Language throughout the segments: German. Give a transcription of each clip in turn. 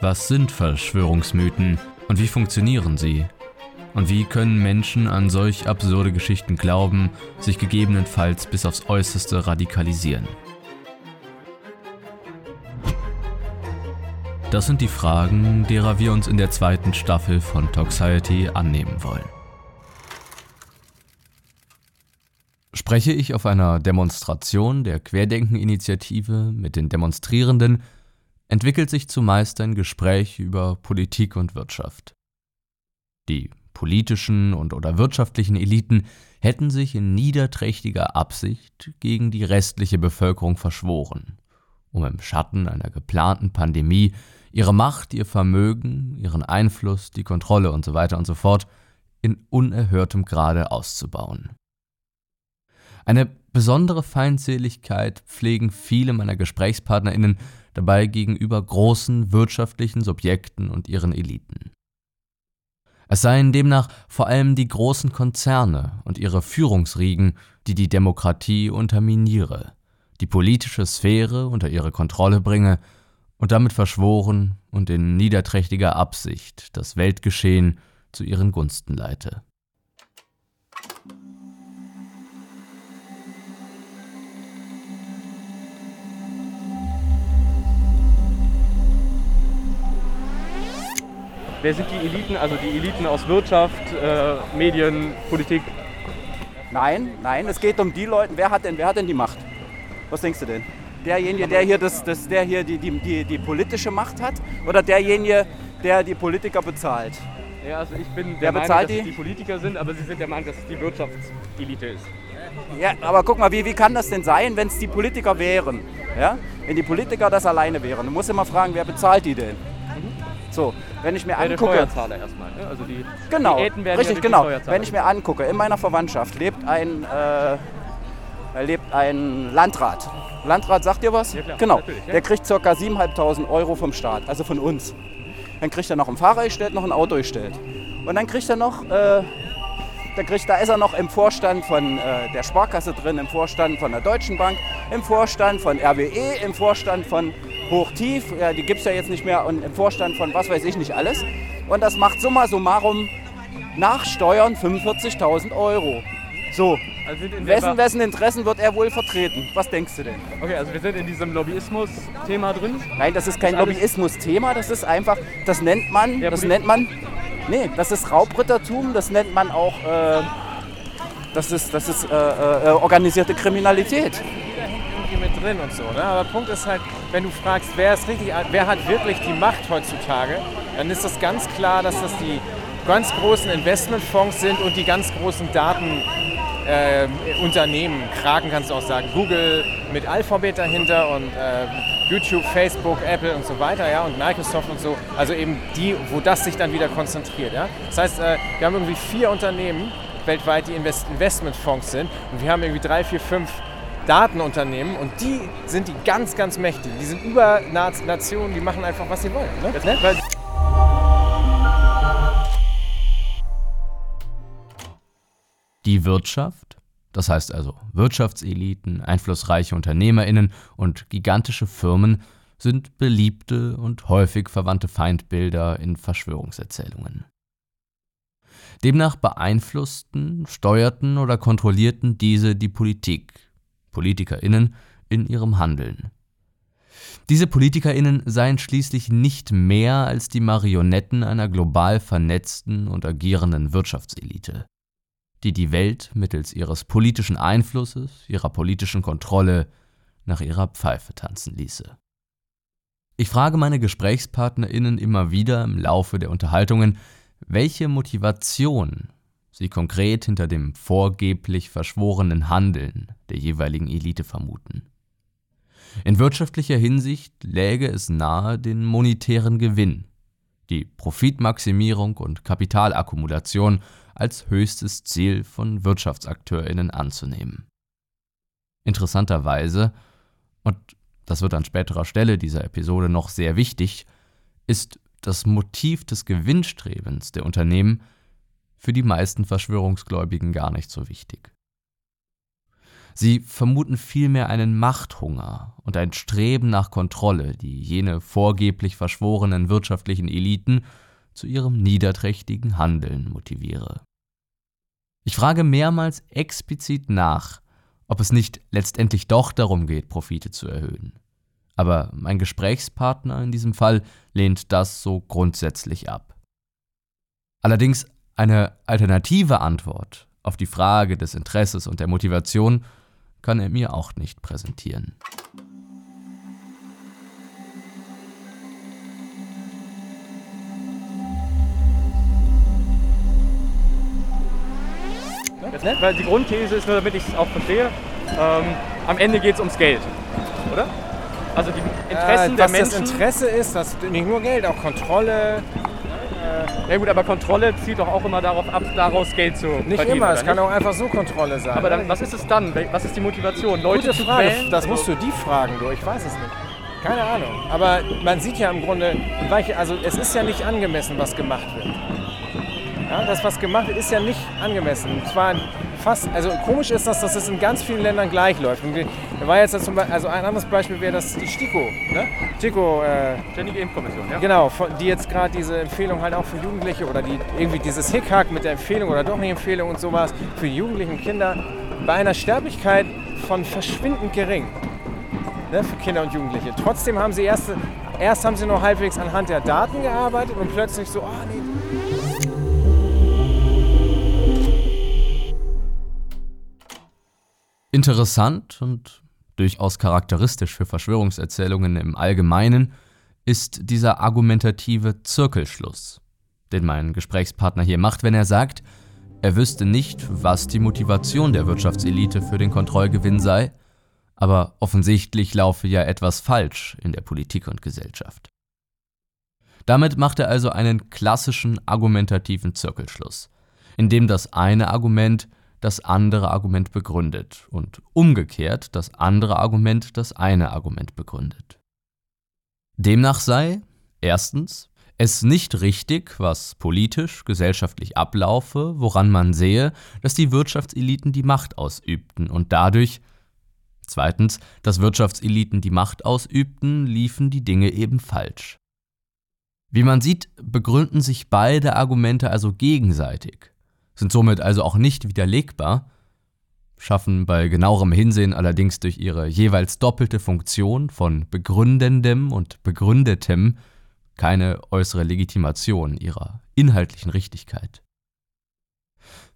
Was sind Verschwörungsmythen und wie funktionieren sie? Und wie können Menschen an solch absurde Geschichten glauben, sich gegebenenfalls bis aufs äußerste radikalisieren? Das sind die Fragen, derer wir uns in der zweiten Staffel von Toxiety annehmen wollen. Spreche ich auf einer Demonstration der Querdenken-Initiative mit den Demonstrierenden, entwickelt sich zumeist ein Gespräch über Politik und Wirtschaft. Die politischen und oder wirtschaftlichen Eliten hätten sich in niederträchtiger Absicht gegen die restliche Bevölkerung verschworen, um im Schatten einer geplanten Pandemie ihre Macht, ihr Vermögen, ihren Einfluss, die Kontrolle und so weiter und so fort in unerhörtem Grade auszubauen. Eine besondere Feindseligkeit pflegen viele meiner Gesprächspartnerinnen dabei gegenüber großen wirtschaftlichen Subjekten und ihren Eliten. Es seien demnach vor allem die großen Konzerne und ihre Führungsriegen, die die Demokratie unterminiere, die politische Sphäre unter ihre Kontrolle bringe und damit verschworen und in niederträchtiger Absicht das Weltgeschehen zu ihren Gunsten leite. Wer sind die Eliten? Also die Eliten aus Wirtschaft, äh, Medien, Politik? Nein, nein, es geht um die Leute. Wer hat denn, wer hat denn die Macht? Was denkst du denn? derjenige, der hier, das, das, der hier die, die, die, die politische Macht hat oder derjenige, der die Politiker bezahlt? Ja, also ich bin der Wer Meinung, dass die? es die Politiker sind, aber Sie sind der Meinung, dass es die Wirtschaftselite ist. Ja, aber guck mal, wie, wie kann das denn sein, wenn es die Politiker wären? Ja? Wenn die Politiker das alleine wären. Du musst immer fragen, wer bezahlt die denn? So, wenn ich mir ja, angucke. Steuerzahler erstmal. Ne? Also die, genau, die richtig, genau. Wenn ich mir angucke, in meiner Verwandtschaft lebt ein äh, lebt ein Landrat. Landrat sagt dir was? Ja, klar, genau. Ja. Der kriegt ca. 7.500 Euro vom Staat, also von uns. Dann kriegt er noch ein Fahrer gestellt, noch ein Auto gestellt. Und dann kriegt er noch, äh, da, kriegt, da ist er noch im Vorstand von äh, der Sparkasse drin, im Vorstand von der Deutschen Bank, im Vorstand von RWE, im Vorstand von Hochtief, ja, die gibt es ja jetzt nicht mehr, und im Vorstand von was weiß ich nicht alles. Und das macht summa summarum nach Steuern 45.000 Euro. So, also wessen, wessen Interessen wird er wohl vertreten? Was denkst du denn? Okay, also wir sind in diesem Lobbyismus-Thema drin. Nein, das ist kein Lobbyismus-Thema, das ist einfach, das nennt man, das nennt man, nee, das ist Raubrittertum, das nennt man auch, äh, das ist, das ist äh, äh, organisierte Kriminalität drin und so. Ne? Aber der Punkt ist halt, wenn du fragst, wer ist richtig, wer hat wirklich die Macht heutzutage, dann ist das ganz klar, dass das die ganz großen Investmentfonds sind und die ganz großen Daten äh, Kraken kannst du auch sagen, Google mit Alphabet dahinter und äh, YouTube, Facebook, Apple und so weiter, ja, und Microsoft und so. Also eben die, wo das sich dann wieder konzentriert. Ja. Das heißt, äh, wir haben irgendwie vier Unternehmen weltweit, die Invest Investmentfonds sind und wir haben irgendwie drei, vier, fünf Datenunternehmen und die sind die ganz, ganz mächtig. Die sind über Nationen, die machen einfach, was sie wollen. Ne? ne? Weil Die Wirtschaft, das heißt also Wirtschaftseliten, einflussreiche Unternehmerinnen und gigantische Firmen, sind beliebte und häufig verwandte Feindbilder in Verschwörungserzählungen. Demnach beeinflussten, steuerten oder kontrollierten diese die Politik, Politikerinnen, in ihrem Handeln. Diese PolitikerInnen seien schließlich nicht mehr als die Marionetten einer global vernetzten und agierenden Wirtschaftselite, die die Welt mittels ihres politischen Einflusses, ihrer politischen Kontrolle nach ihrer Pfeife tanzen ließe. Ich frage meine GesprächspartnerInnen immer wieder im Laufe der Unterhaltungen, welche Motivation sie konkret hinter dem vorgeblich verschworenen Handeln der jeweiligen Elite vermuten. In wirtschaftlicher Hinsicht läge es nahe, den monetären Gewinn, die Profitmaximierung und Kapitalakkumulation als höchstes Ziel von Wirtschaftsakteurinnen anzunehmen. Interessanterweise, und das wird an späterer Stelle dieser Episode noch sehr wichtig, ist das Motiv des Gewinnstrebens der Unternehmen für die meisten Verschwörungsgläubigen gar nicht so wichtig. Sie vermuten vielmehr einen Machthunger und ein Streben nach Kontrolle, die jene vorgeblich verschworenen wirtschaftlichen Eliten zu ihrem niederträchtigen Handeln motiviere. Ich frage mehrmals explizit nach, ob es nicht letztendlich doch darum geht, Profite zu erhöhen. Aber mein Gesprächspartner in diesem Fall lehnt das so grundsätzlich ab. Allerdings eine alternative Antwort auf die Frage des Interesses und der Motivation kann er mir auch nicht präsentieren. Ne? Weil die Grundthese ist, nur damit ich es auch verstehe, ähm, am Ende geht es ums Geld, oder? Also die Interessen äh, der Menschen. Was das Interesse ist, das ist nicht nur Geld, auch Kontrolle, ja gut, aber Kontrolle zielt doch auch immer darauf ab, daraus Geld zu Nicht verdienen, immer, es kann auch einfach so Kontrolle sein. Aber dann, was ist es dann? Was ist die Motivation? Leute Gute zu Frage. Quälen? Das musst du die fragen, du. Ich weiß es nicht. Keine Ahnung. Aber man sieht ja im Grunde, also es ist ja nicht angemessen, was gemacht wird. Ja, das, was gemacht wird, ist ja nicht angemessen. Und zwar fast, also komisch ist das, dass es in ganz vielen Ländern gleich läuft. Und da war jetzt zum Beispiel, also ein anderes Beispiel wäre das die STIKO, ne? STIKO, äh, Ständige Impfkommission, ja. Genau, die jetzt gerade diese Empfehlung halt auch für Jugendliche oder die irgendwie dieses Hickhack mit der Empfehlung oder doch nicht Empfehlung und sowas für die Jugendlichen Kinder bei einer Sterblichkeit von verschwindend gering. Ne, für Kinder und Jugendliche. Trotzdem haben sie erst, erst haben sie noch halbwegs anhand der Daten gearbeitet und plötzlich so, oh nee, Interessant und durchaus charakteristisch für Verschwörungserzählungen im Allgemeinen ist dieser argumentative Zirkelschluss, den mein Gesprächspartner hier macht, wenn er sagt, er wüsste nicht, was die Motivation der Wirtschaftselite für den Kontrollgewinn sei, aber offensichtlich laufe ja etwas falsch in der Politik und Gesellschaft. Damit macht er also einen klassischen argumentativen Zirkelschluss, in dem das eine Argument das andere Argument begründet und umgekehrt das andere Argument das eine Argument begründet. Demnach sei erstens es nicht richtig, was politisch, gesellschaftlich ablaufe, woran man sehe, dass die Wirtschaftseliten die Macht ausübten und dadurch Zweitens, dass Wirtschaftseliten die Macht ausübten, liefen die Dinge eben falsch. Wie man sieht, begründen sich beide Argumente also gegenseitig sind somit also auch nicht widerlegbar, schaffen bei genauerem Hinsehen allerdings durch ihre jeweils doppelte Funktion von begründendem und begründetem keine äußere Legitimation ihrer inhaltlichen Richtigkeit.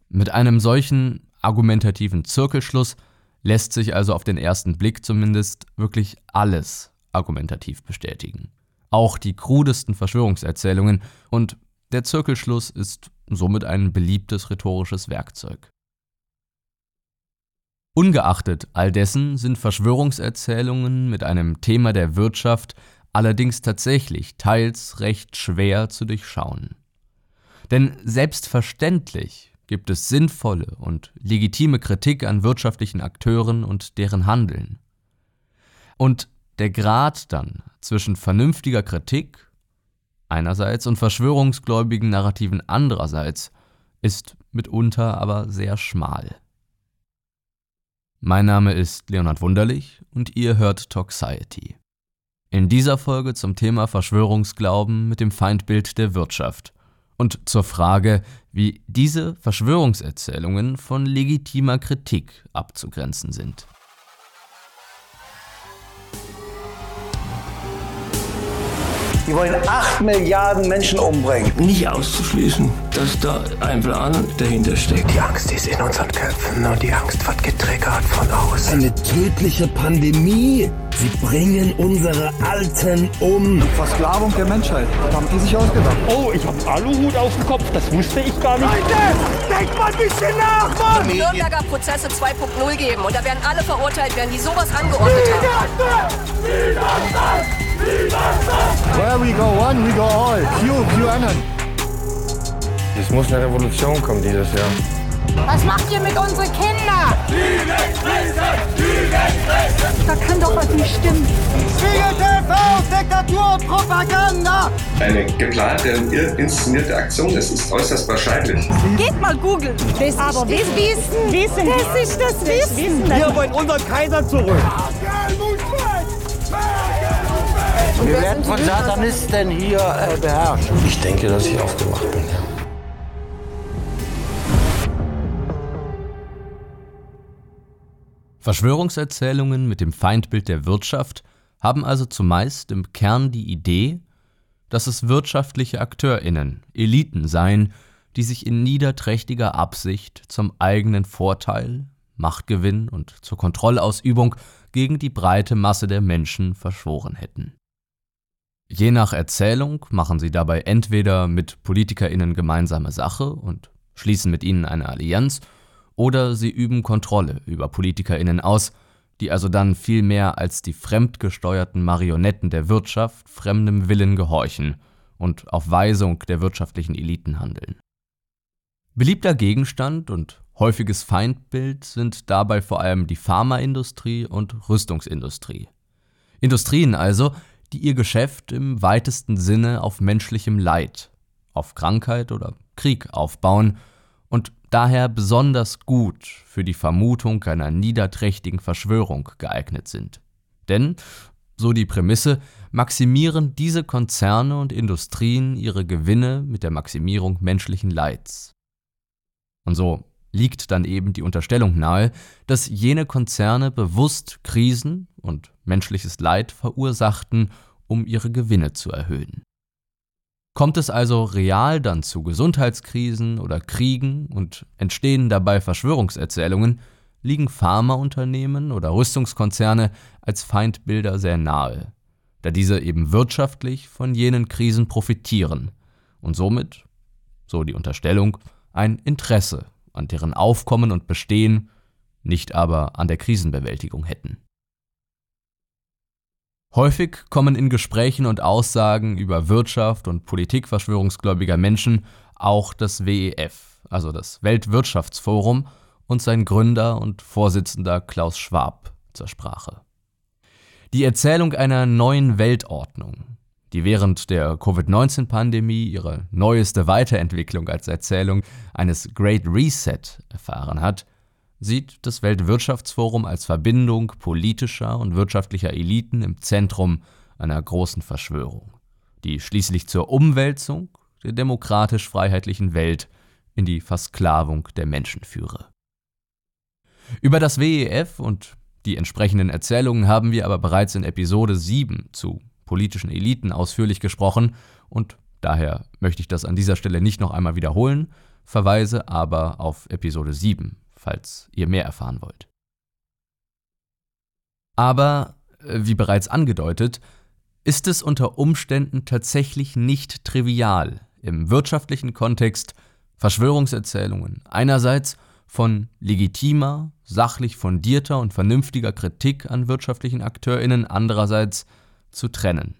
Mit einem solchen argumentativen Zirkelschluss lässt sich also auf den ersten Blick zumindest wirklich alles argumentativ bestätigen. Auch die krudesten Verschwörungserzählungen und der Zirkelschluss ist somit ein beliebtes rhetorisches Werkzeug. Ungeachtet all dessen sind Verschwörungserzählungen mit einem Thema der Wirtschaft allerdings tatsächlich teils recht schwer zu durchschauen. Denn selbstverständlich gibt es sinnvolle und legitime Kritik an wirtschaftlichen Akteuren und deren Handeln. Und der Grad dann zwischen vernünftiger Kritik einerseits und verschwörungsgläubigen Narrativen andererseits ist mitunter aber sehr schmal. Mein Name ist Leonhard Wunderlich und ihr hört Toxiety. In dieser Folge zum Thema Verschwörungsglauben mit dem Feindbild der Wirtschaft und zur Frage, wie diese Verschwörungserzählungen von legitimer Kritik abzugrenzen sind. Die wollen 8 Milliarden Menschen umbringen. Nicht auszuschließen, dass da ein Plan dahinter steckt. Die Angst ist in unseren Köpfen und die Angst wird getriggert von außen. Eine tödliche Pandemie. Sie bringen unsere Alten um. Versklavung der Menschheit. Das haben die sich ausgedacht. Oh, ich hab Aluhut auf dem Kopf. Das wusste ich gar nicht. Leute, denkt mal ein bisschen nach, Mann! Nürnberger Prozesse 2.0 geben und da werden alle verurteilt werden, die sowas angeordnet haben. Where we go one, we go all. Q, QAnon. Es muss eine Revolution kommen dieses Jahr. Was macht ihr mit unseren Kindern? Da kann doch was nicht stimmen. Spiegel TV, Diktatur und Propaganda! Eine geplante und inszenierte Aktion, das ist äußerst wahrscheinlich. Geht mal googeln. Das Aber das Wissen. Wissen. Das ist das Wissen. Wir wollen unseren Kaiser zurück. Wir werden von Satanisten hier äh, beherrscht. Ich denke, dass ich aufgewacht bin. Verschwörungserzählungen mit dem Feindbild der Wirtschaft haben also zumeist im Kern die Idee, dass es wirtschaftliche Akteurinnen, Eliten seien, die sich in niederträchtiger Absicht zum eigenen Vorteil, Machtgewinn und zur Kontrollausübung gegen die breite Masse der Menschen verschworen hätten. Je nach Erzählung machen sie dabei entweder mit Politikerinnen gemeinsame Sache und schließen mit ihnen eine Allianz, oder sie üben Kontrolle über Politikerinnen aus, die also dann viel mehr als die fremdgesteuerten Marionetten der Wirtschaft fremdem Willen gehorchen und auf Weisung der wirtschaftlichen Eliten handeln. Beliebter Gegenstand und häufiges Feindbild sind dabei vor allem die Pharmaindustrie und Rüstungsindustrie. Industrien also, die ihr Geschäft im weitesten Sinne auf menschlichem Leid, auf Krankheit oder Krieg aufbauen und daher besonders gut für die Vermutung einer niederträchtigen Verschwörung geeignet sind. Denn, so die Prämisse, maximieren diese Konzerne und Industrien ihre Gewinne mit der Maximierung menschlichen Leids. Und so liegt dann eben die Unterstellung nahe, dass jene Konzerne bewusst Krisen und menschliches Leid verursachten, um ihre Gewinne zu erhöhen. Kommt es also real dann zu Gesundheitskrisen oder Kriegen und entstehen dabei Verschwörungserzählungen, liegen Pharmaunternehmen oder Rüstungskonzerne als Feindbilder sehr nahe, da diese eben wirtschaftlich von jenen Krisen profitieren und somit, so die Unterstellung, ein Interesse an deren Aufkommen und Bestehen, nicht aber an der Krisenbewältigung hätten. Häufig kommen in Gesprächen und Aussagen über Wirtschaft und Politik verschwörungsgläubiger Menschen auch das WEF, also das Weltwirtschaftsforum, und sein Gründer und Vorsitzender Klaus Schwab zur Sprache. Die Erzählung einer neuen Weltordnung, die während der Covid-19-Pandemie ihre neueste Weiterentwicklung als Erzählung eines Great Reset erfahren hat, sieht das Weltwirtschaftsforum als Verbindung politischer und wirtschaftlicher Eliten im Zentrum einer großen Verschwörung, die schließlich zur Umwälzung der demokratisch-freiheitlichen Welt in die Versklavung der Menschen führe. Über das WEF und die entsprechenden Erzählungen haben wir aber bereits in Episode 7 zu politischen Eliten ausführlich gesprochen und daher möchte ich das an dieser Stelle nicht noch einmal wiederholen, verweise aber auf Episode 7 falls ihr mehr erfahren wollt. Aber, äh, wie bereits angedeutet, ist es unter Umständen tatsächlich nicht trivial, im wirtschaftlichen Kontext Verschwörungserzählungen einerseits von legitimer, sachlich fundierter und vernünftiger Kritik an wirtschaftlichen Akteurinnen andererseits zu trennen.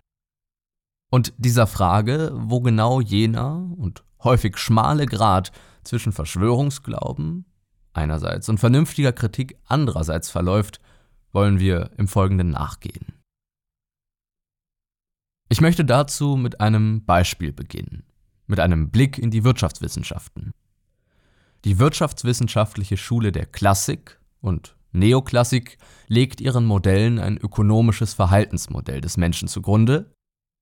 Und dieser Frage, wo genau jener und häufig schmale Grad zwischen Verschwörungsglauben einerseits und vernünftiger Kritik andererseits verläuft, wollen wir im Folgenden nachgehen. Ich möchte dazu mit einem Beispiel beginnen, mit einem Blick in die Wirtschaftswissenschaften. Die Wirtschaftswissenschaftliche Schule der Klassik und Neoklassik legt ihren Modellen ein ökonomisches Verhaltensmodell des Menschen zugrunde,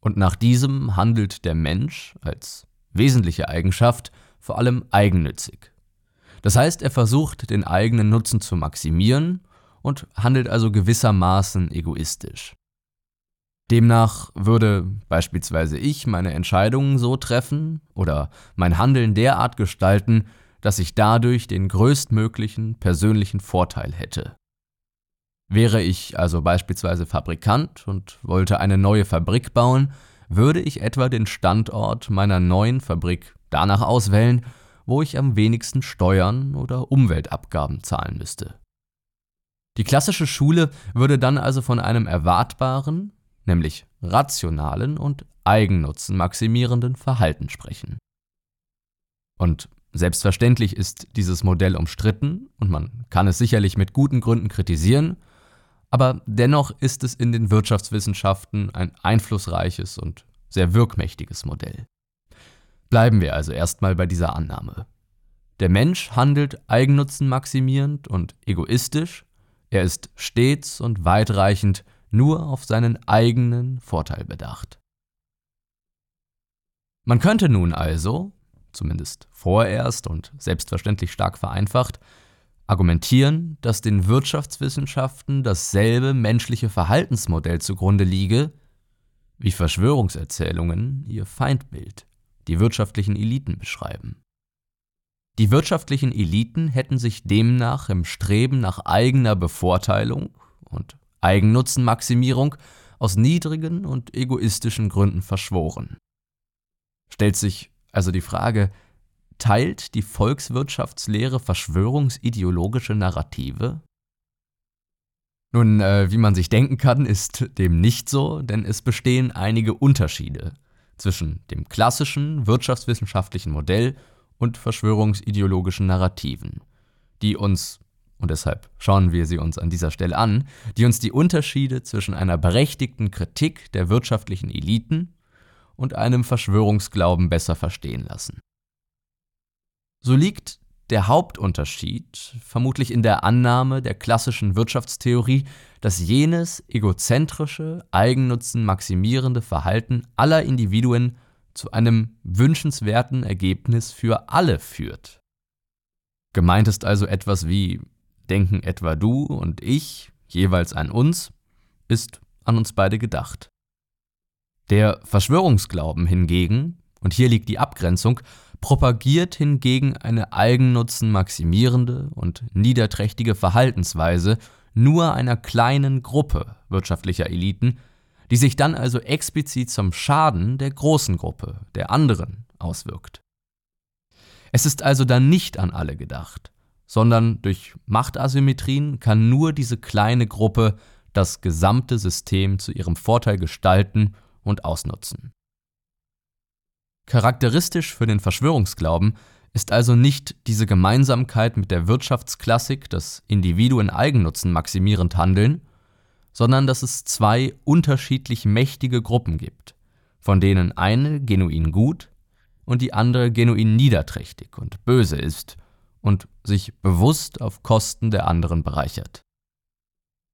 und nach diesem handelt der Mensch als wesentliche Eigenschaft vor allem eigennützig, das heißt, er versucht, den eigenen Nutzen zu maximieren und handelt also gewissermaßen egoistisch. Demnach würde beispielsweise ich meine Entscheidungen so treffen oder mein Handeln derart gestalten, dass ich dadurch den größtmöglichen persönlichen Vorteil hätte. Wäre ich also beispielsweise Fabrikant und wollte eine neue Fabrik bauen, würde ich etwa den Standort meiner neuen Fabrik danach auswählen, wo ich am wenigsten Steuern oder Umweltabgaben zahlen müsste. Die klassische Schule würde dann also von einem erwartbaren, nämlich rationalen und Eigennutzen maximierenden Verhalten sprechen. Und selbstverständlich ist dieses Modell umstritten und man kann es sicherlich mit guten Gründen kritisieren, aber dennoch ist es in den Wirtschaftswissenschaften ein einflussreiches und sehr wirkmächtiges Modell. Bleiben wir also erstmal bei dieser Annahme. Der Mensch handelt eigennutzenmaximierend und egoistisch, er ist stets und weitreichend nur auf seinen eigenen Vorteil bedacht. Man könnte nun also, zumindest vorerst und selbstverständlich stark vereinfacht, argumentieren, dass den Wirtschaftswissenschaften dasselbe menschliche Verhaltensmodell zugrunde liege, wie Verschwörungserzählungen ihr Feindbild, die wirtschaftlichen Eliten beschreiben. Die wirtschaftlichen Eliten hätten sich demnach im Streben nach eigener Bevorteilung und Eigennutzenmaximierung aus niedrigen und egoistischen Gründen verschworen. Stellt sich also die Frage, Teilt die Volkswirtschaftslehre verschwörungsideologische Narrative? Nun, äh, wie man sich denken kann, ist dem nicht so, denn es bestehen einige Unterschiede zwischen dem klassischen wirtschaftswissenschaftlichen Modell und verschwörungsideologischen Narrativen, die uns, und deshalb schauen wir sie uns an dieser Stelle an, die uns die Unterschiede zwischen einer berechtigten Kritik der wirtschaftlichen Eliten und einem Verschwörungsglauben besser verstehen lassen. So liegt der Hauptunterschied vermutlich in der Annahme der klassischen Wirtschaftstheorie, dass jenes egozentrische, Eigennutzen maximierende Verhalten aller Individuen zu einem wünschenswerten Ergebnis für alle führt. Gemeint ist also etwas wie denken etwa du und ich jeweils an uns, ist an uns beide gedacht. Der Verschwörungsglauben hingegen, und hier liegt die Abgrenzung, propagiert hingegen eine eigennutzenmaximierende und niederträchtige Verhaltensweise nur einer kleinen Gruppe wirtschaftlicher Eliten, die sich dann also explizit zum Schaden der großen Gruppe, der anderen, auswirkt. Es ist also dann nicht an alle gedacht, sondern durch Machtasymmetrien kann nur diese kleine Gruppe das gesamte System zu ihrem Vorteil gestalten und ausnutzen. Charakteristisch für den Verschwörungsglauben ist also nicht diese Gemeinsamkeit mit der Wirtschaftsklassik, dass Individuen Eigennutzen maximierend handeln, sondern dass es zwei unterschiedlich mächtige Gruppen gibt, von denen eine genuin gut und die andere genuin niederträchtig und böse ist und sich bewusst auf Kosten der anderen bereichert.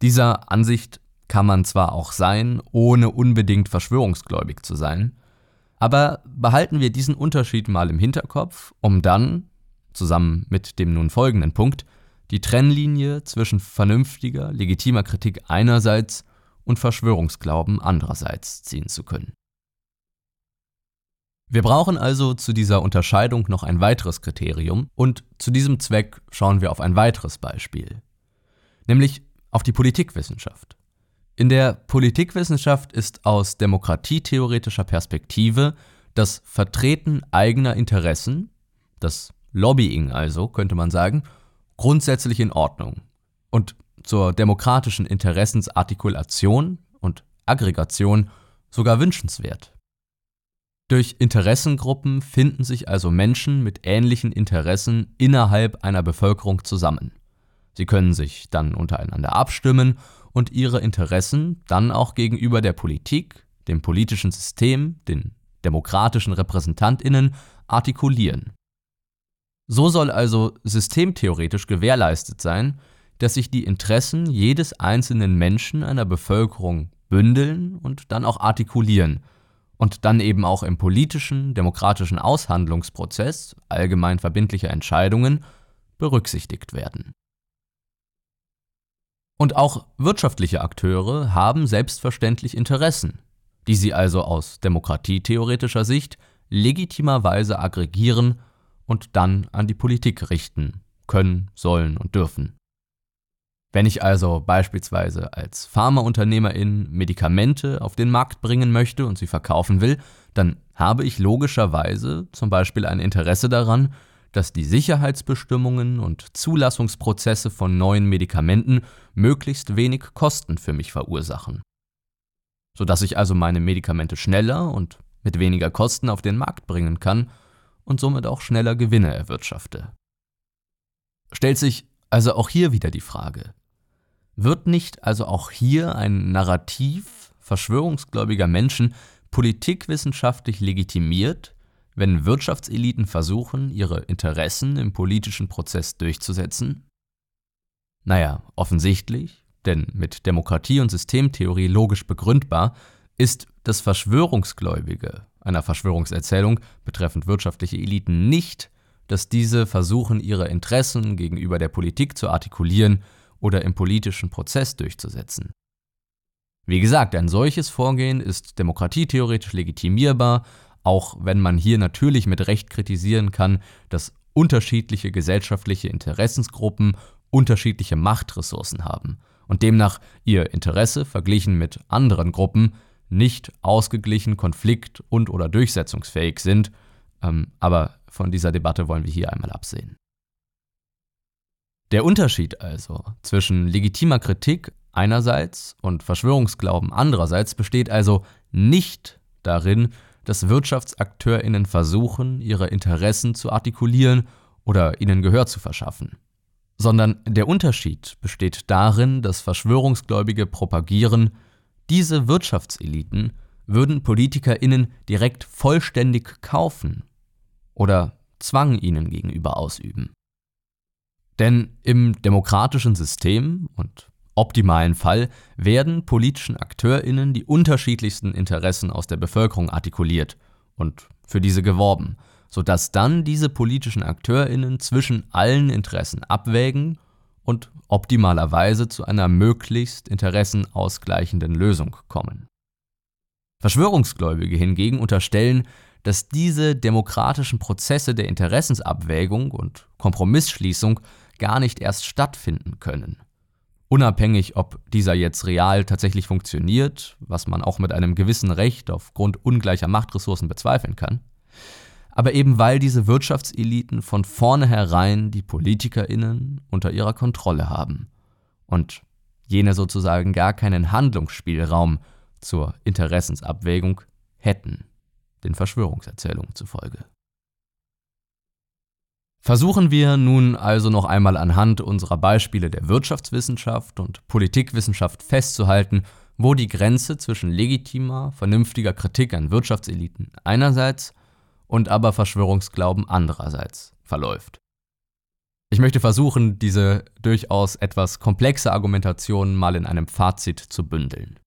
Dieser Ansicht kann man zwar auch sein, ohne unbedingt verschwörungsgläubig zu sein, aber behalten wir diesen Unterschied mal im Hinterkopf, um dann, zusammen mit dem nun folgenden Punkt, die Trennlinie zwischen vernünftiger, legitimer Kritik einerseits und Verschwörungsglauben andererseits ziehen zu können. Wir brauchen also zu dieser Unterscheidung noch ein weiteres Kriterium und zu diesem Zweck schauen wir auf ein weiteres Beispiel, nämlich auf die Politikwissenschaft. In der Politikwissenschaft ist aus demokratietheoretischer Perspektive das Vertreten eigener Interessen, das Lobbying also, könnte man sagen, grundsätzlich in Ordnung und zur demokratischen Interessensartikulation und Aggregation sogar wünschenswert. Durch Interessengruppen finden sich also Menschen mit ähnlichen Interessen innerhalb einer Bevölkerung zusammen. Sie können sich dann untereinander abstimmen und ihre Interessen dann auch gegenüber der Politik, dem politischen System, den demokratischen Repräsentantinnen artikulieren. So soll also systemtheoretisch gewährleistet sein, dass sich die Interessen jedes einzelnen Menschen einer Bevölkerung bündeln und dann auch artikulieren und dann eben auch im politischen, demokratischen Aushandlungsprozess allgemein verbindlicher Entscheidungen berücksichtigt werden. Und auch wirtschaftliche Akteure haben selbstverständlich Interessen, die sie also aus demokratietheoretischer Sicht legitimerweise aggregieren und dann an die Politik richten können, sollen und dürfen. Wenn ich also beispielsweise als Pharmaunternehmerin Medikamente auf den Markt bringen möchte und sie verkaufen will, dann habe ich logischerweise zum Beispiel ein Interesse daran, dass die Sicherheitsbestimmungen und Zulassungsprozesse von neuen Medikamenten möglichst wenig Kosten für mich verursachen. Sodass ich also meine Medikamente schneller und mit weniger Kosten auf den Markt bringen kann und somit auch schneller Gewinne erwirtschafte. Stellt sich also auch hier wieder die Frage, wird nicht also auch hier ein Narrativ verschwörungsgläubiger Menschen politikwissenschaftlich legitimiert, wenn Wirtschaftseliten versuchen, ihre Interessen im politischen Prozess durchzusetzen? Naja, offensichtlich, denn mit Demokratie und Systemtheorie logisch begründbar, ist das Verschwörungsgläubige einer Verschwörungserzählung betreffend wirtschaftliche Eliten nicht, dass diese versuchen, ihre Interessen gegenüber der Politik zu artikulieren oder im politischen Prozess durchzusetzen. Wie gesagt, ein solches Vorgehen ist demokratietheoretisch legitimierbar, auch wenn man hier natürlich mit Recht kritisieren kann, dass unterschiedliche gesellschaftliche Interessensgruppen unterschiedliche Machtressourcen haben und demnach ihr Interesse verglichen mit anderen Gruppen nicht ausgeglichen, konflikt- und oder durchsetzungsfähig sind, ähm, aber von dieser Debatte wollen wir hier einmal absehen. Der Unterschied also zwischen legitimer Kritik einerseits und Verschwörungsglauben andererseits besteht also nicht darin, dass Wirtschaftsakteurinnen versuchen, ihre Interessen zu artikulieren oder ihnen Gehör zu verschaffen, sondern der Unterschied besteht darin, dass Verschwörungsgläubige propagieren, diese Wirtschaftseliten würden Politikerinnen direkt vollständig kaufen oder Zwang ihnen gegenüber ausüben. Denn im demokratischen System und optimalen Fall werden politischen Akteurinnen die unterschiedlichsten Interessen aus der Bevölkerung artikuliert und für diese geworben, sodass dann diese politischen Akteurinnen zwischen allen Interessen abwägen und optimalerweise zu einer möglichst interessenausgleichenden Lösung kommen. Verschwörungsgläubige hingegen unterstellen, dass diese demokratischen Prozesse der Interessensabwägung und Kompromissschließung gar nicht erst stattfinden können. Unabhängig, ob dieser jetzt real tatsächlich funktioniert, was man auch mit einem gewissen Recht aufgrund ungleicher Machtressourcen bezweifeln kann, aber eben weil diese Wirtschaftseliten von vornherein die Politikerinnen unter ihrer Kontrolle haben und jene sozusagen gar keinen Handlungsspielraum zur Interessensabwägung hätten, den Verschwörungserzählungen zufolge. Versuchen wir nun also noch einmal anhand unserer Beispiele der Wirtschaftswissenschaft und Politikwissenschaft festzuhalten, wo die Grenze zwischen legitimer, vernünftiger Kritik an Wirtschaftseliten einerseits und aber Verschwörungsglauben andererseits verläuft. Ich möchte versuchen, diese durchaus etwas komplexe Argumentation mal in einem Fazit zu bündeln.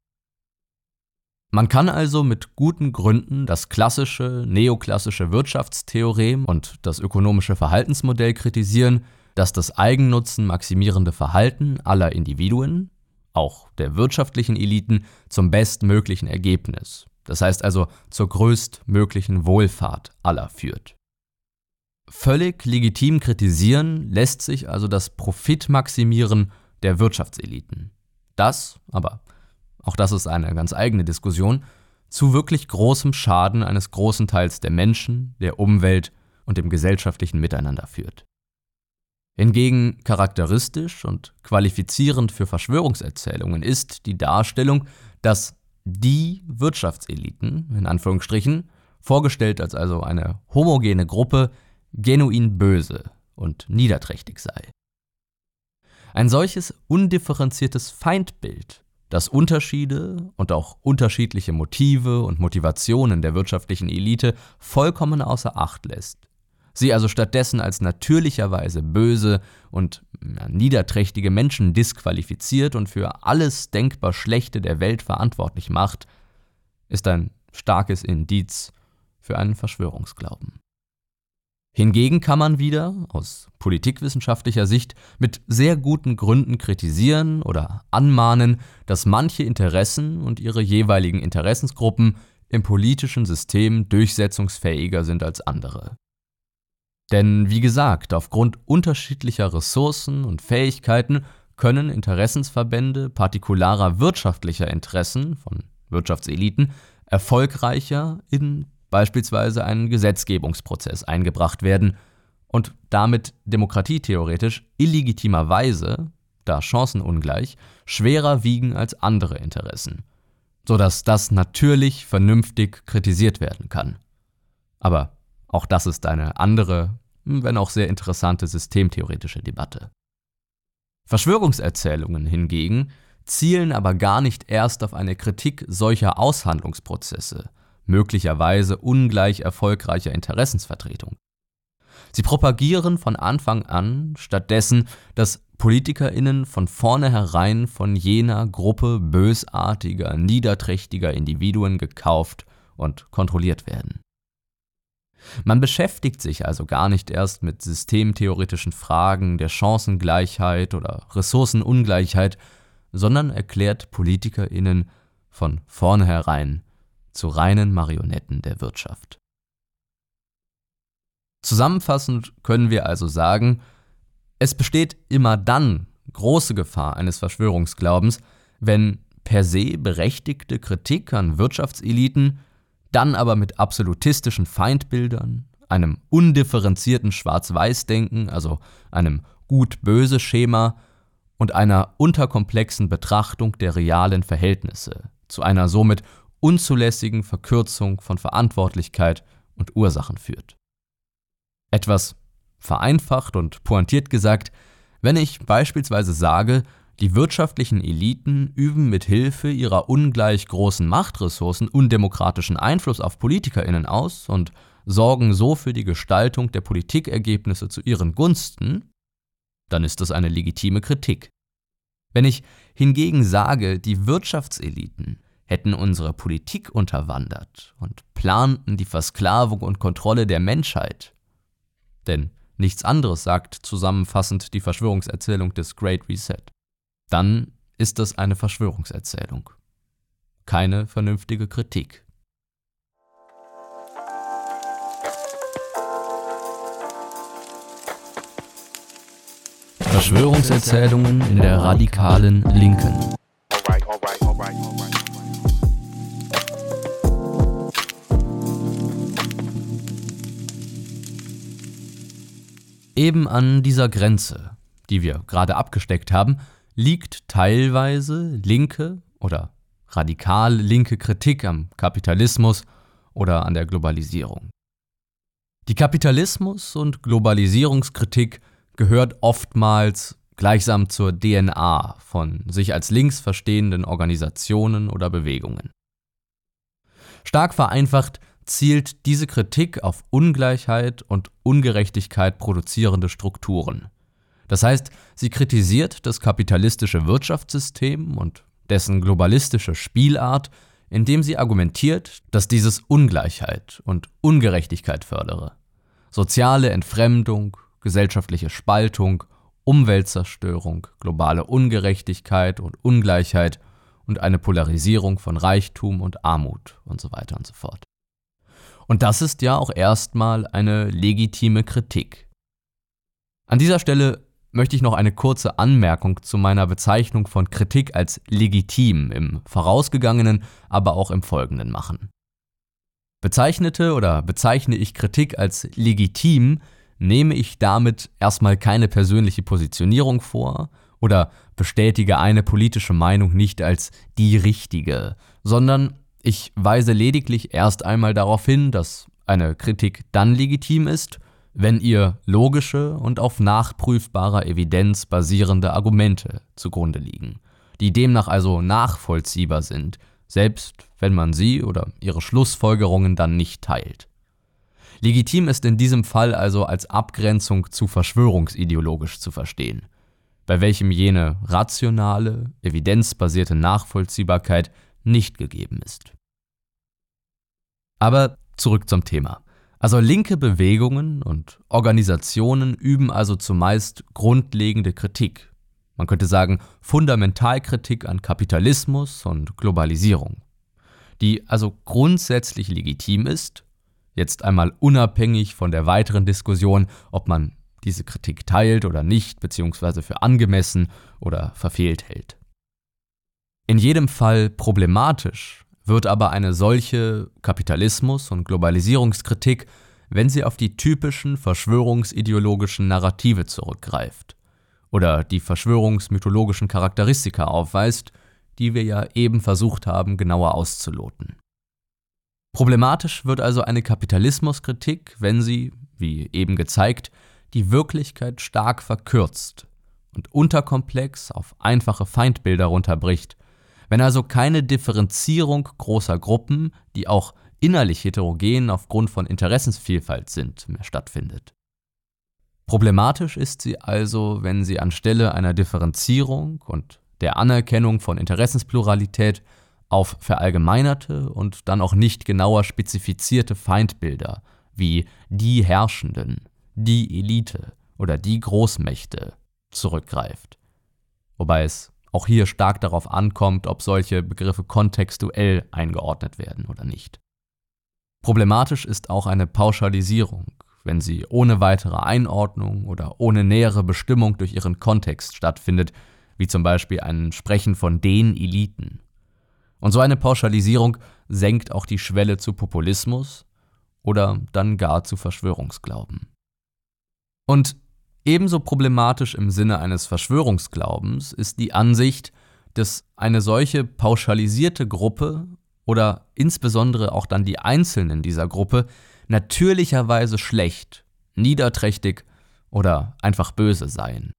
Man kann also mit guten Gründen das klassische, neoklassische Wirtschaftstheorem und das ökonomische Verhaltensmodell kritisieren, das das Eigennutzen maximierende Verhalten aller Individuen, auch der wirtschaftlichen Eliten, zum bestmöglichen Ergebnis, das heißt also zur größtmöglichen Wohlfahrt aller führt. Völlig legitim kritisieren lässt sich also das Profitmaximieren der Wirtschaftseliten. Das aber auch das ist eine ganz eigene Diskussion, zu wirklich großem Schaden eines großen Teils der Menschen, der Umwelt und dem gesellschaftlichen Miteinander führt. Hingegen charakteristisch und qualifizierend für Verschwörungserzählungen ist die Darstellung, dass die Wirtschaftseliten, in Anführungsstrichen, vorgestellt als also eine homogene Gruppe, genuin böse und niederträchtig sei. Ein solches undifferenziertes Feindbild dass Unterschiede und auch unterschiedliche Motive und Motivationen der wirtschaftlichen Elite vollkommen außer Acht lässt. Sie also stattdessen als natürlicherweise böse und niederträchtige Menschen disqualifiziert und für alles denkbar Schlechte der Welt verantwortlich macht, ist ein starkes Indiz für einen Verschwörungsglauben. Hingegen kann man wieder, aus politikwissenschaftlicher Sicht, mit sehr guten Gründen kritisieren oder anmahnen, dass manche Interessen und ihre jeweiligen Interessensgruppen im politischen System durchsetzungsfähiger sind als andere. Denn wie gesagt, aufgrund unterschiedlicher Ressourcen und Fähigkeiten können Interessensverbände partikularer wirtschaftlicher Interessen von Wirtschaftseliten erfolgreicher in beispielsweise einen Gesetzgebungsprozess eingebracht werden und damit demokratietheoretisch illegitimerweise, da chancenungleich, schwerer wiegen als andere Interessen, sodass das natürlich vernünftig kritisiert werden kann. Aber auch das ist eine andere, wenn auch sehr interessante systemtheoretische Debatte. Verschwörungserzählungen hingegen zielen aber gar nicht erst auf eine Kritik solcher Aushandlungsprozesse, möglicherweise ungleich erfolgreicher Interessensvertretung. Sie propagieren von Anfang an stattdessen, dass PolitikerInnen von vornherein von jener Gruppe bösartiger, niederträchtiger Individuen gekauft und kontrolliert werden. Man beschäftigt sich also gar nicht erst mit systemtheoretischen Fragen der Chancengleichheit oder Ressourcenungleichheit, sondern erklärt PolitikerInnen von vornherein zu reinen Marionetten der Wirtschaft. Zusammenfassend können wir also sagen, es besteht immer dann große Gefahr eines Verschwörungsglaubens, wenn per se berechtigte Kritik an Wirtschaftseliten dann aber mit absolutistischen Feindbildern, einem undifferenzierten Schwarz-Weiß-Denken, also einem Gut-Böse-Schema und einer unterkomplexen Betrachtung der realen Verhältnisse zu einer somit unzulässigen Verkürzung von Verantwortlichkeit und Ursachen führt. Etwas vereinfacht und pointiert gesagt, wenn ich beispielsweise sage, die wirtschaftlichen Eliten üben mit Hilfe ihrer ungleich großen Machtressourcen undemokratischen Einfluss auf Politikerinnen aus und sorgen so für die Gestaltung der Politikergebnisse zu ihren Gunsten, dann ist das eine legitime Kritik. Wenn ich hingegen sage, die Wirtschaftseliten hätten unsere Politik unterwandert und planten die Versklavung und Kontrolle der Menschheit, denn nichts anderes sagt zusammenfassend die Verschwörungserzählung des Great Reset, dann ist das eine Verschwörungserzählung. Keine vernünftige Kritik. Verschwörungserzählungen in der radikalen Linken. Eben an dieser Grenze, die wir gerade abgesteckt haben, liegt teilweise linke oder radikal linke Kritik am Kapitalismus oder an der Globalisierung. Die Kapitalismus- und Globalisierungskritik gehört oftmals gleichsam zur DNA von sich als links verstehenden Organisationen oder Bewegungen. Stark vereinfacht zielt diese Kritik auf Ungleichheit und Ungerechtigkeit produzierende Strukturen. Das heißt, sie kritisiert das kapitalistische Wirtschaftssystem und dessen globalistische Spielart, indem sie argumentiert, dass dieses Ungleichheit und Ungerechtigkeit fördere. Soziale Entfremdung, gesellschaftliche Spaltung, Umweltzerstörung, globale Ungerechtigkeit und Ungleichheit und eine Polarisierung von Reichtum und Armut und so weiter und so fort. Und das ist ja auch erstmal eine legitime Kritik. An dieser Stelle möchte ich noch eine kurze Anmerkung zu meiner Bezeichnung von Kritik als legitim im vorausgegangenen, aber auch im folgenden machen. Bezeichnete oder bezeichne ich Kritik als legitim, nehme ich damit erstmal keine persönliche Positionierung vor oder bestätige eine politische Meinung nicht als die richtige, sondern ich weise lediglich erst einmal darauf hin, dass eine Kritik dann legitim ist, wenn ihr logische und auf nachprüfbarer Evidenz basierende Argumente zugrunde liegen, die demnach also nachvollziehbar sind, selbst wenn man sie oder ihre Schlussfolgerungen dann nicht teilt. Legitim ist in diesem Fall also als Abgrenzung zu verschwörungsideologisch zu verstehen, bei welchem jene rationale, evidenzbasierte Nachvollziehbarkeit nicht gegeben ist. Aber zurück zum Thema. Also linke Bewegungen und Organisationen üben also zumeist grundlegende Kritik. Man könnte sagen Fundamentalkritik an Kapitalismus und Globalisierung, die also grundsätzlich legitim ist, jetzt einmal unabhängig von der weiteren Diskussion, ob man diese Kritik teilt oder nicht, beziehungsweise für angemessen oder verfehlt hält. In jedem Fall problematisch wird aber eine solche Kapitalismus- und Globalisierungskritik, wenn sie auf die typischen verschwörungsideologischen Narrative zurückgreift oder die verschwörungsmythologischen Charakteristika aufweist, die wir ja eben versucht haben genauer auszuloten. Problematisch wird also eine Kapitalismuskritik, wenn sie, wie eben gezeigt, die Wirklichkeit stark verkürzt und unterkomplex auf einfache Feindbilder runterbricht wenn also keine Differenzierung großer Gruppen, die auch innerlich heterogen aufgrund von Interessensvielfalt sind, mehr stattfindet. Problematisch ist sie also, wenn sie anstelle einer Differenzierung und der Anerkennung von Interessenspluralität auf verallgemeinerte und dann auch nicht genauer spezifizierte Feindbilder wie die Herrschenden, die Elite oder die Großmächte zurückgreift. Wobei es auch hier stark darauf ankommt, ob solche Begriffe kontextuell eingeordnet werden oder nicht. Problematisch ist auch eine Pauschalisierung, wenn sie ohne weitere Einordnung oder ohne nähere Bestimmung durch ihren Kontext stattfindet, wie zum Beispiel ein Sprechen von den Eliten. Und so eine Pauschalisierung senkt auch die Schwelle zu Populismus oder dann gar zu Verschwörungsglauben. Und Ebenso problematisch im Sinne eines Verschwörungsglaubens ist die Ansicht, dass eine solche pauschalisierte Gruppe oder insbesondere auch dann die Einzelnen dieser Gruppe natürlicherweise schlecht, niederträchtig oder einfach böse seien.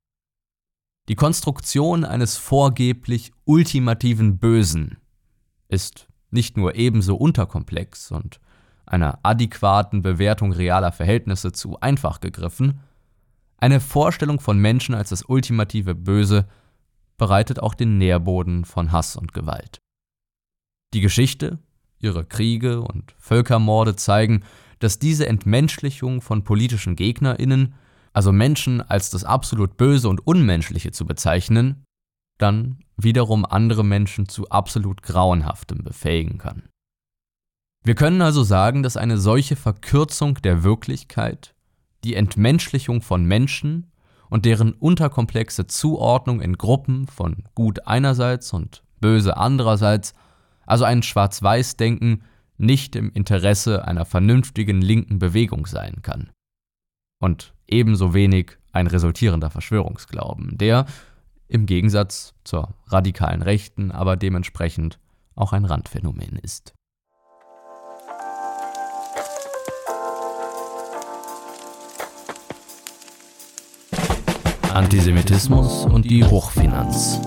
Die Konstruktion eines vorgeblich ultimativen Bösen ist nicht nur ebenso unterkomplex und einer adäquaten Bewertung realer Verhältnisse zu einfach gegriffen, eine Vorstellung von Menschen als das ultimative Böse bereitet auch den Nährboden von Hass und Gewalt. Die Geschichte, ihre Kriege und Völkermorde zeigen, dass diese Entmenschlichung von politischen Gegnerinnen, also Menschen als das absolut Böse und Unmenschliche zu bezeichnen, dann wiederum andere Menschen zu absolut Grauenhaftem befähigen kann. Wir können also sagen, dass eine solche Verkürzung der Wirklichkeit die Entmenschlichung von Menschen und deren unterkomplexe Zuordnung in Gruppen von Gut einerseits und Böse andererseits, also ein Schwarz-Weiß-Denken, nicht im Interesse einer vernünftigen linken Bewegung sein kann. Und ebenso wenig ein resultierender Verschwörungsglauben, der, im Gegensatz zur radikalen Rechten, aber dementsprechend auch ein Randphänomen ist. Antisemitismus und die Hochfinanz.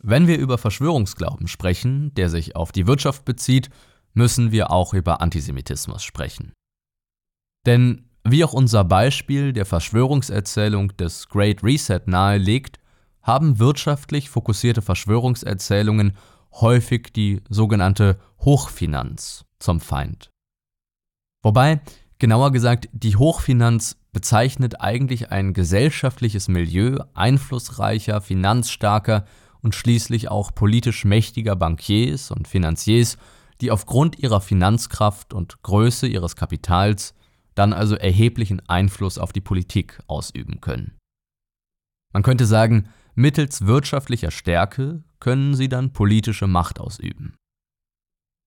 Wenn wir über Verschwörungsglauben sprechen, der sich auf die Wirtschaft bezieht, müssen wir auch über Antisemitismus sprechen. Denn wie auch unser Beispiel der Verschwörungserzählung des Great Reset nahelegt, haben wirtschaftlich fokussierte Verschwörungserzählungen häufig die sogenannte Hochfinanz zum Feind. Wobei, genauer gesagt, die Hochfinanz bezeichnet eigentlich ein gesellschaftliches Milieu einflussreicher, finanzstarker und schließlich auch politisch mächtiger Bankiers und Finanziers, die aufgrund ihrer Finanzkraft und Größe ihres Kapitals dann also erheblichen Einfluss auf die Politik ausüben können. Man könnte sagen, mittels wirtschaftlicher Stärke können sie dann politische Macht ausüben.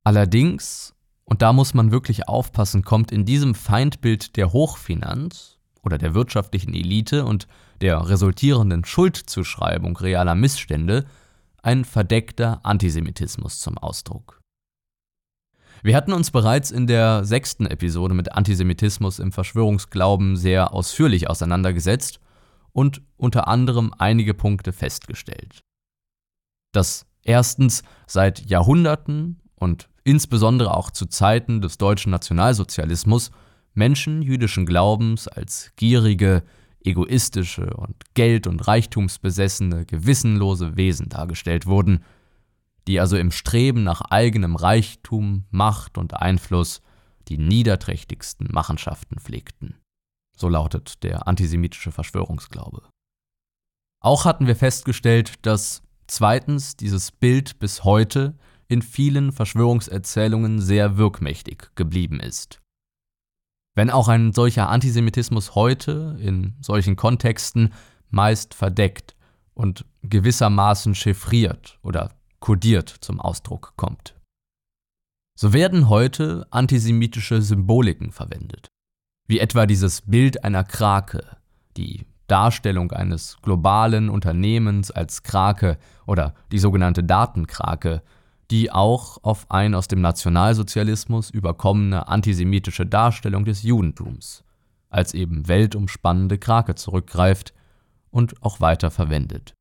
Allerdings, und da muss man wirklich aufpassen, kommt in diesem Feindbild der Hochfinanz oder der wirtschaftlichen Elite und der resultierenden Schuldzuschreibung realer Missstände ein verdeckter Antisemitismus zum Ausdruck. Wir hatten uns bereits in der sechsten Episode mit Antisemitismus im Verschwörungsglauben sehr ausführlich auseinandergesetzt und unter anderem einige Punkte festgestellt dass erstens seit Jahrhunderten und insbesondere auch zu Zeiten des deutschen Nationalsozialismus Menschen jüdischen Glaubens als gierige, egoistische und Geld- und Reichtumsbesessene, gewissenlose Wesen dargestellt wurden, die also im Streben nach eigenem Reichtum, Macht und Einfluss die niederträchtigsten Machenschaften pflegten. So lautet der antisemitische Verschwörungsglaube. Auch hatten wir festgestellt, dass zweitens dieses Bild bis heute in vielen Verschwörungserzählungen sehr wirkmächtig geblieben ist. Wenn auch ein solcher Antisemitismus heute in solchen Kontexten meist verdeckt und gewissermaßen chiffriert oder kodiert zum Ausdruck kommt. So werden heute antisemitische Symboliken verwendet, wie etwa dieses Bild einer Krake, die Darstellung eines globalen Unternehmens als Krake oder die sogenannte Datenkrake, die auch auf ein aus dem Nationalsozialismus überkommene antisemitische Darstellung des Judentums als eben weltumspannende Krake zurückgreift und auch weiter verwendet.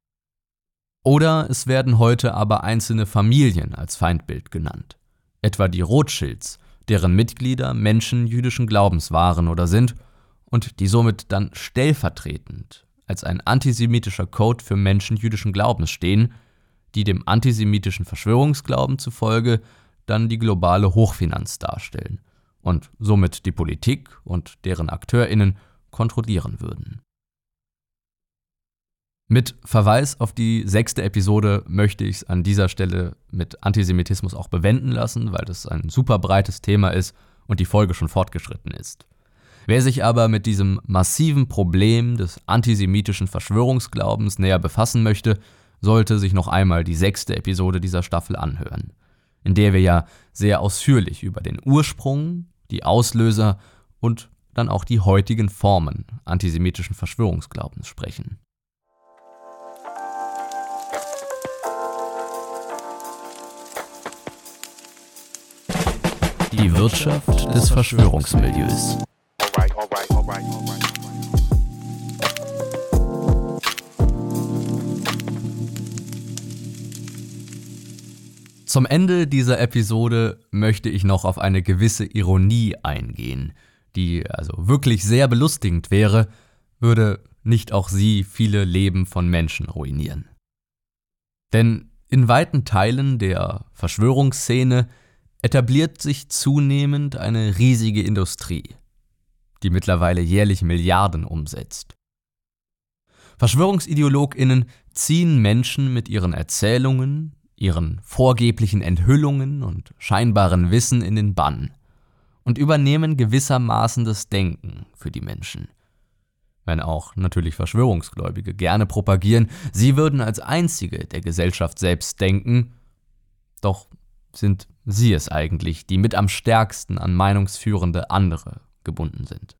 Oder es werden heute aber einzelne Familien als Feindbild genannt, etwa die Rothschilds, deren Mitglieder Menschen jüdischen Glaubens waren oder sind und die somit dann stellvertretend als ein antisemitischer Code für Menschen jüdischen Glaubens stehen, die dem antisemitischen Verschwörungsglauben zufolge dann die globale Hochfinanz darstellen und somit die Politik und deren Akteurinnen kontrollieren würden. Mit Verweis auf die sechste Episode möchte ich es an dieser Stelle mit Antisemitismus auch bewenden lassen, weil das ein super breites Thema ist und die Folge schon fortgeschritten ist. Wer sich aber mit diesem massiven Problem des antisemitischen Verschwörungsglaubens näher befassen möchte, sollte sich noch einmal die sechste Episode dieser Staffel anhören, in der wir ja sehr ausführlich über den Ursprung, die Auslöser und dann auch die heutigen Formen antisemitischen Verschwörungsglaubens sprechen. Die Wirtschaft des Verschwörungsmilieus. Zum Ende dieser Episode möchte ich noch auf eine gewisse Ironie eingehen, die also wirklich sehr belustigend wäre, würde nicht auch sie viele Leben von Menschen ruinieren. Denn in weiten Teilen der Verschwörungsszene etabliert sich zunehmend eine riesige Industrie, die mittlerweile jährlich Milliarden umsetzt. Verschwörungsideologinnen ziehen Menschen mit ihren Erzählungen, ihren vorgeblichen Enthüllungen und scheinbaren Wissen in den Bann und übernehmen gewissermaßen das Denken für die Menschen. Wenn auch natürlich Verschwörungsgläubige gerne propagieren, sie würden als einzige der Gesellschaft selbst denken, doch sind sie es eigentlich, die mit am stärksten an meinungsführende andere gebunden sind.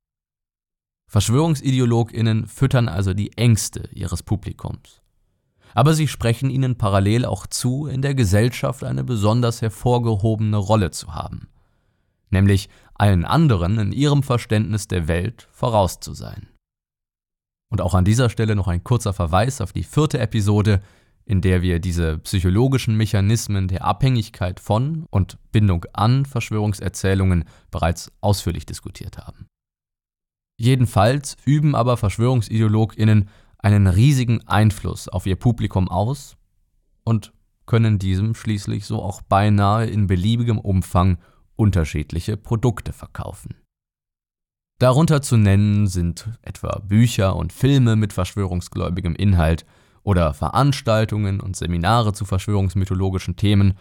Verschwörungsideologinnen füttern also die Ängste ihres Publikums aber sie sprechen ihnen parallel auch zu, in der Gesellschaft eine besonders hervorgehobene Rolle zu haben, nämlich allen anderen in ihrem Verständnis der Welt voraus zu sein. Und auch an dieser Stelle noch ein kurzer Verweis auf die vierte Episode, in der wir diese psychologischen Mechanismen der Abhängigkeit von und Bindung an Verschwörungserzählungen bereits ausführlich diskutiert haben. Jedenfalls üben aber Verschwörungsideologinnen einen riesigen Einfluss auf ihr Publikum aus und können diesem schließlich so auch beinahe in beliebigem Umfang unterschiedliche Produkte verkaufen. Darunter zu nennen sind etwa Bücher und Filme mit verschwörungsgläubigem Inhalt oder Veranstaltungen und Seminare zu verschwörungsmythologischen Themen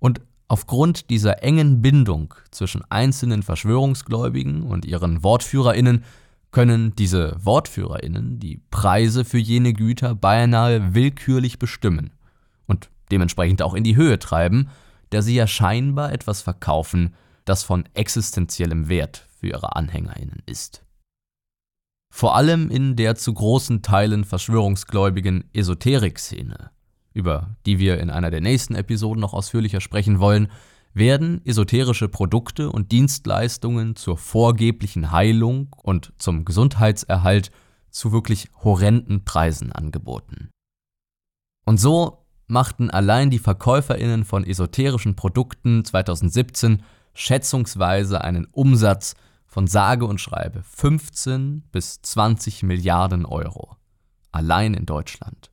und aufgrund dieser engen Bindung zwischen einzelnen Verschwörungsgläubigen und ihren Wortführerinnen können diese Wortführerinnen die Preise für jene Güter beinahe willkürlich bestimmen und dementsprechend auch in die Höhe treiben, da sie ja scheinbar etwas verkaufen, das von existenziellem Wert für ihre Anhängerinnen ist. Vor allem in der zu großen Teilen verschwörungsgläubigen Esoterik-Szene, über die wir in einer der nächsten Episoden noch ausführlicher sprechen wollen, werden esoterische Produkte und Dienstleistungen zur vorgeblichen Heilung und zum Gesundheitserhalt zu wirklich horrenden Preisen angeboten. Und so machten allein die Verkäuferinnen von esoterischen Produkten 2017 schätzungsweise einen Umsatz von sage und schreibe 15 bis 20 Milliarden Euro. Allein in Deutschland.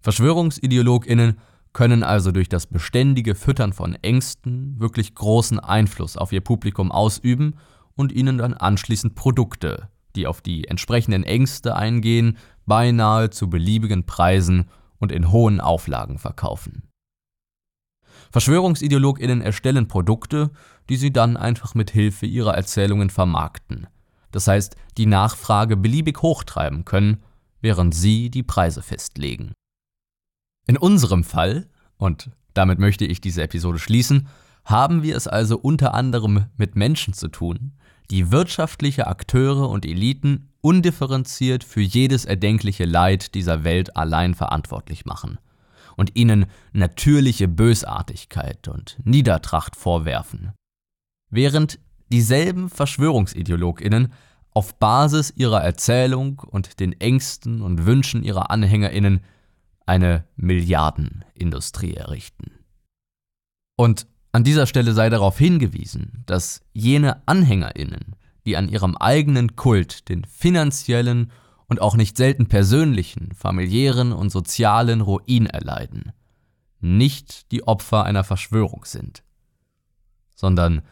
Verschwörungsideologinnen können also durch das beständige Füttern von Ängsten wirklich großen Einfluss auf ihr Publikum ausüben und ihnen dann anschließend Produkte, die auf die entsprechenden Ängste eingehen, beinahe zu beliebigen Preisen und in hohen Auflagen verkaufen. Verschwörungsideologinnen erstellen Produkte, die sie dann einfach mit Hilfe ihrer Erzählungen vermarkten. Das heißt, die Nachfrage beliebig hochtreiben können, während sie die Preise festlegen. In unserem Fall, und damit möchte ich diese Episode schließen, haben wir es also unter anderem mit Menschen zu tun, die wirtschaftliche Akteure und Eliten undifferenziert für jedes erdenkliche Leid dieser Welt allein verantwortlich machen und ihnen natürliche Bösartigkeit und Niedertracht vorwerfen. Während dieselben Verschwörungsideologinnen auf Basis ihrer Erzählung und den Ängsten und Wünschen ihrer Anhängerinnen eine Milliardenindustrie errichten. Und an dieser Stelle sei darauf hingewiesen, dass jene Anhängerinnen, die an ihrem eigenen Kult den finanziellen und auch nicht selten persönlichen, familiären und sozialen Ruin erleiden, nicht die Opfer einer Verschwörung sind, sondern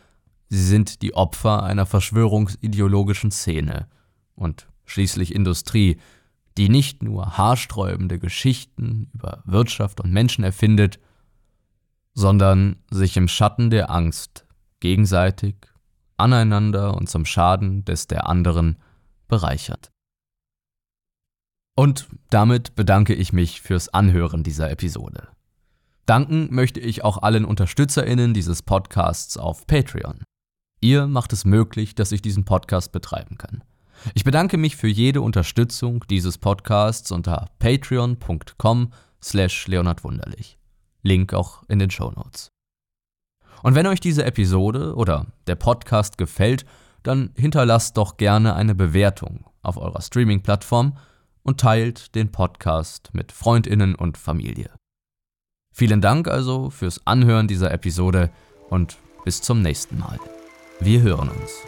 sie sind die Opfer einer verschwörungsideologischen Szene und schließlich Industrie, die nicht nur haarsträubende Geschichten über Wirtschaft und Menschen erfindet, sondern sich im Schatten der Angst gegenseitig, aneinander und zum Schaden des der anderen bereichert. Und damit bedanke ich mich fürs Anhören dieser Episode. Danken möchte ich auch allen UnterstützerInnen dieses Podcasts auf Patreon. Ihr macht es möglich, dass ich diesen Podcast betreiben kann. Ich bedanke mich für jede Unterstützung dieses Podcasts unter patreon.com slash leonardwunderlich. Link auch in den Show Notes. Und wenn euch diese Episode oder der Podcast gefällt, dann hinterlasst doch gerne eine Bewertung auf eurer Streaming-Plattform und teilt den Podcast mit Freundinnen und Familie. Vielen Dank also fürs Anhören dieser Episode und bis zum nächsten Mal. Wir hören uns.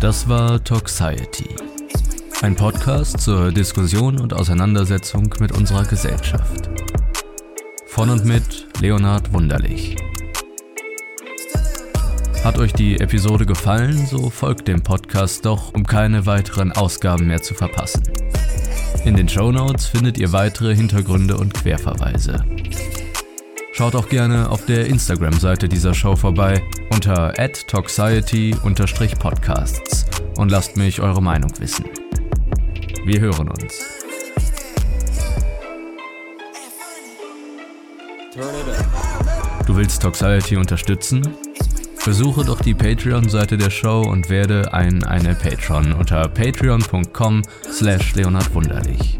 Das war Toxiety. Ein Podcast zur Diskussion und Auseinandersetzung mit unserer Gesellschaft. Von und mit Leonhard Wunderlich. Hat euch die Episode gefallen, so folgt dem Podcast doch, um keine weiteren Ausgaben mehr zu verpassen. In den Show Notes findet ihr weitere Hintergründe und Querverweise. Schaut auch gerne auf der Instagram-Seite dieser Show vorbei unter adtoxiety-podcasts und lasst mich eure Meinung wissen. Wir hören uns. Du willst Toxiety unterstützen? Besuche doch die Patreon-Seite der Show und werde ein eine Patron unter patreon.com slash leonardwunderlich.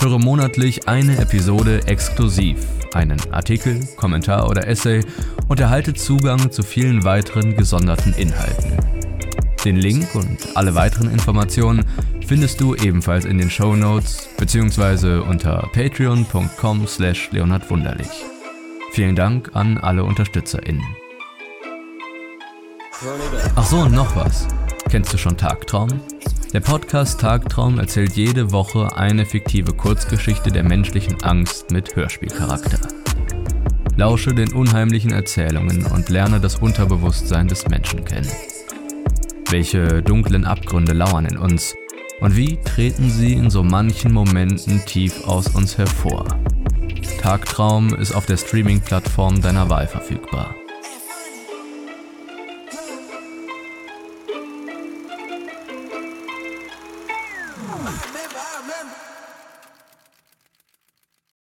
Höre monatlich eine Episode exklusiv, einen Artikel, Kommentar oder Essay und erhalte Zugang zu vielen weiteren gesonderten Inhalten. Den Link und alle weiteren Informationen findest du ebenfalls in den Show Notes bzw. unter patreon.com slash leonardwunderlich. Vielen Dank an alle UnterstützerInnen. Ach so, und noch was. Kennst du schon Tagtraum? Der Podcast Tagtraum erzählt jede Woche eine fiktive Kurzgeschichte der menschlichen Angst mit Hörspielcharakter. Lausche den unheimlichen Erzählungen und lerne das Unterbewusstsein des Menschen kennen. Welche dunklen Abgründe lauern in uns und wie treten sie in so manchen Momenten tief aus uns hervor? Tagtraum ist auf der Streaming-Plattform deiner Wahl verfügbar.